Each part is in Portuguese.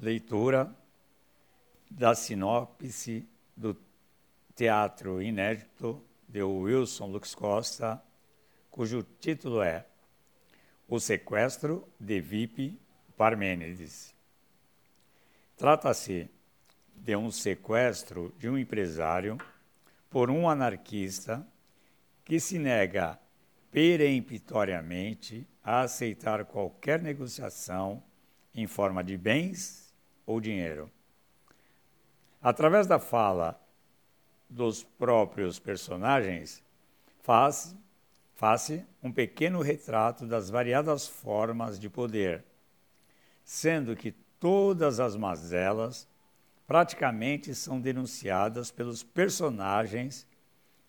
Leitura da sinopse do teatro inédito de Wilson Lux Costa, cujo título é O Sequestro de Vip Parmênides. Trata-se de um sequestro de um empresário por um anarquista que se nega peremptoriamente a aceitar qualquer negociação em forma de bens ou dinheiro. Através da fala dos próprios personagens, faz, faz um pequeno retrato das variadas formas de poder, sendo que todas as mazelas praticamente são denunciadas pelos personagens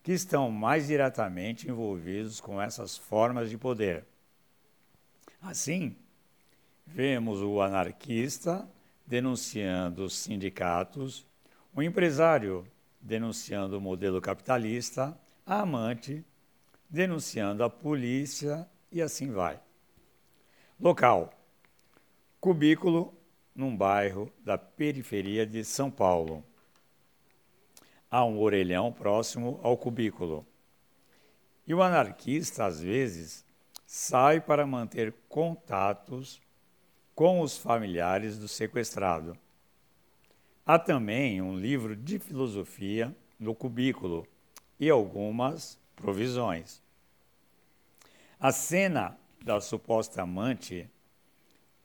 que estão mais diretamente envolvidos com essas formas de poder. Assim, vemos o anarquista denunciando os sindicatos, o empresário denunciando o modelo capitalista, a amante denunciando a polícia e assim vai. Local: cubículo num bairro da periferia de São Paulo. Há um orelhão próximo ao cubículo. E o anarquista, às vezes, sai para manter contatos com os familiares do sequestrado. Há também um livro de filosofia no cubículo e algumas provisões. A cena da suposta amante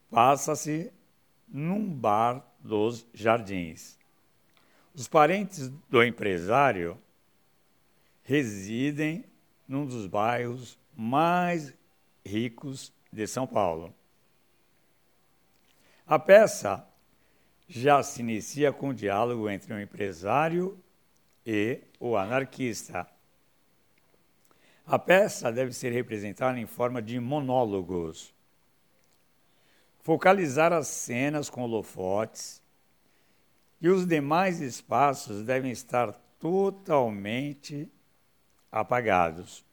passa-se num bar dos jardins. Os parentes do empresário residem num dos bairros mais ricos de São Paulo. A peça já se inicia com o diálogo entre o empresário e o anarquista. A peça deve ser representada em forma de monólogos. Focalizar as cenas com holofotes e os demais espaços devem estar totalmente apagados.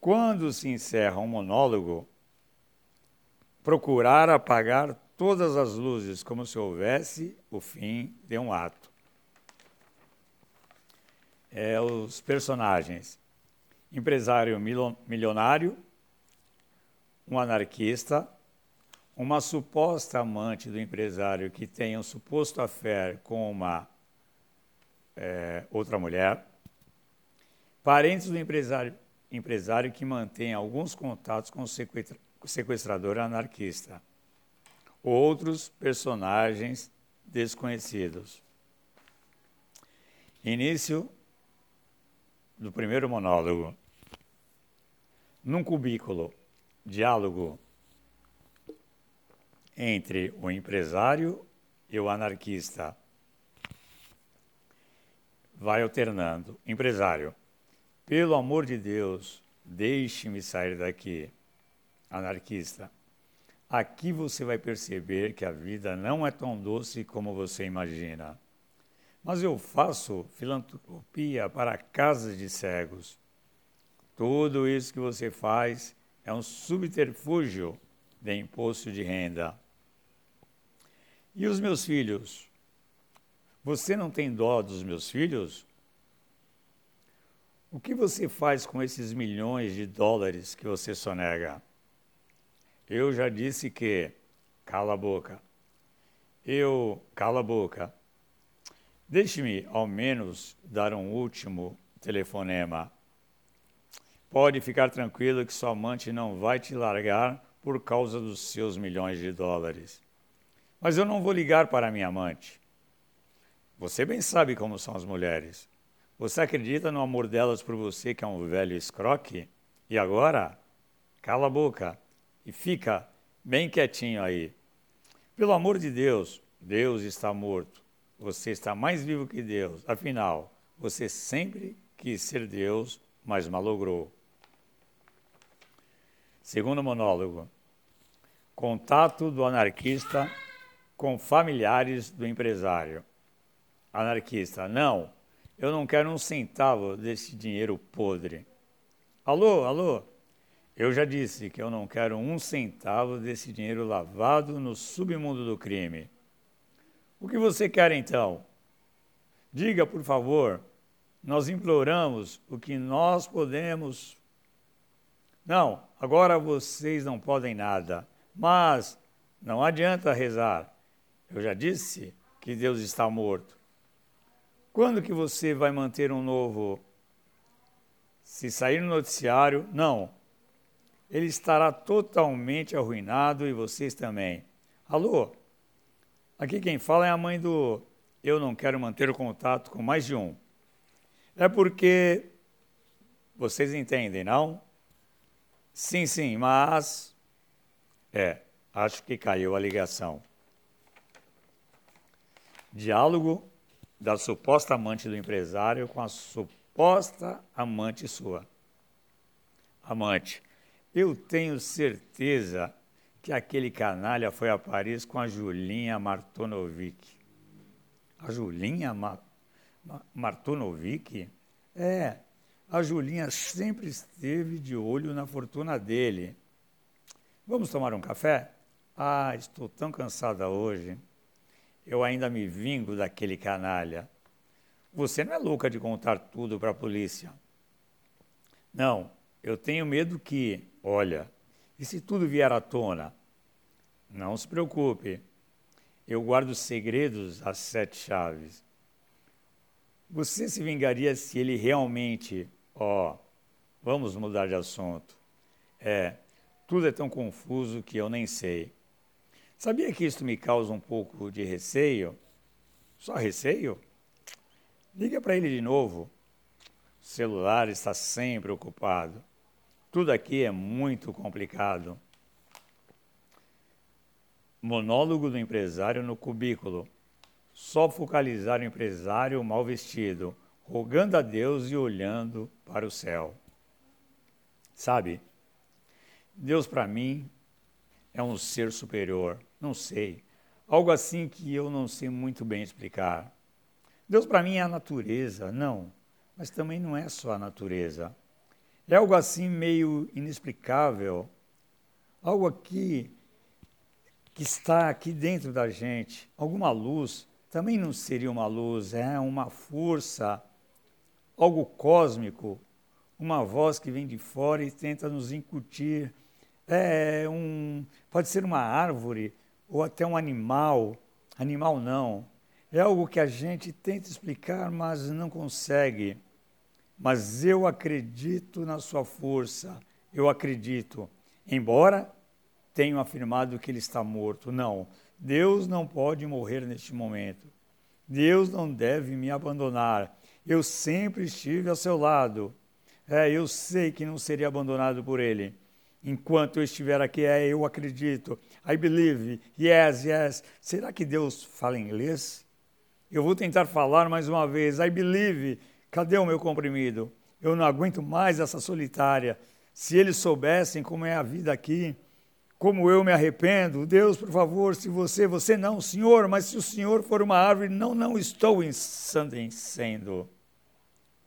Quando se encerra um monólogo, procurar apagar todas as luzes, como se houvesse o fim de um ato. É, os personagens: empresário milionário, um anarquista, uma suposta amante do empresário que tem um suposto affair com uma é, outra mulher, parentes do empresário, empresário que mantém alguns contatos com o sequestrador anarquista outros personagens desconhecidos. Início do primeiro monólogo. Num cubículo, diálogo entre o empresário e o anarquista. Vai alternando. Empresário, pelo amor de Deus, deixe-me sair daqui. Anarquista, Aqui você vai perceber que a vida não é tão doce como você imagina. Mas eu faço filantropia para casas de cegos. Tudo isso que você faz é um subterfúgio de imposto de renda. E os meus filhos? Você não tem dó dos meus filhos? O que você faz com esses milhões de dólares que você sonega? Eu já disse que cala a boca. Eu cala a boca. Deixe-me ao menos dar um último telefonema. Pode ficar tranquilo que sua amante não vai te largar por causa dos seus milhões de dólares. Mas eu não vou ligar para minha amante. Você bem sabe como são as mulheres. Você acredita no amor delas por você, que é um velho escroque? E agora? Cala a boca e fica bem quietinho aí. Pelo amor de Deus, Deus está morto. Você está mais vivo que Deus. Afinal, você sempre quis ser Deus, mas malogrou. Segundo monólogo: Contato do anarquista com familiares do empresário. Anarquista: Não, eu não quero um centavo desse dinheiro podre. Alô, alô, eu já disse que eu não quero um centavo desse dinheiro lavado no submundo do crime. O que você quer então? Diga, por favor. Nós imploramos o que nós podemos. Não, agora vocês não podem nada. Mas não adianta rezar. Eu já disse que Deus está morto. Quando que você vai manter um novo? Se sair no noticiário, não. Ele estará totalmente arruinado e vocês também. Alô? Aqui quem fala é a mãe do eu não quero manter o contato com mais de um. É porque vocês entendem, não? Sim, sim, mas é, acho que caiu a ligação. Diálogo da suposta amante do empresário com a suposta amante sua. Amante, eu tenho certeza que aquele canalha foi a Paris com a Julinha Martonovic. A Julinha Ma Ma Martonovic? É, a Julinha sempre esteve de olho na fortuna dele. Vamos tomar um café? Ah, estou tão cansada hoje. Eu ainda me vingo daquele canalha. Você não é louca de contar tudo para a polícia. Não, eu tenho medo que, olha, e se tudo vier à tona? Não se preocupe, eu guardo segredos às sete chaves. Você se vingaria se ele realmente, ó, oh, vamos mudar de assunto. É, tudo é tão confuso que eu nem sei. Sabia que isso me causa um pouco de receio? Só receio? Liga para ele de novo. O celular está sempre ocupado. Tudo aqui é muito complicado. Monólogo do empresário no cubículo. Só focalizar o empresário mal vestido, rogando a Deus e olhando para o céu. Sabe, Deus para mim é um ser superior, não sei. Algo assim que eu não sei muito bem explicar. Deus para mim é a natureza, não, mas também não é só a natureza. É algo assim meio inexplicável, algo aqui que está aqui dentro da gente, alguma luz, também não seria uma luz, é uma força, algo cósmico, uma voz que vem de fora e tenta nos incutir. É um, pode ser uma árvore ou até um animal, animal não. É algo que a gente tenta explicar, mas não consegue mas eu acredito na sua força, eu acredito. Embora tenham afirmado que ele está morto, não. Deus não pode morrer neste momento. Deus não deve me abandonar. Eu sempre estive ao seu lado. É, eu sei que não seria abandonado por ele. Enquanto eu estiver aqui, é, eu acredito. I believe. Yes, yes. Será que Deus fala inglês? Eu vou tentar falar mais uma vez. I believe. Cadê o meu comprimido? Eu não aguento mais essa solitária. Se eles soubessem como é a vida aqui, como eu me arrependo, Deus, por favor, se você, você não, Senhor, mas se o Senhor for uma árvore, não, não estou ensandecendo.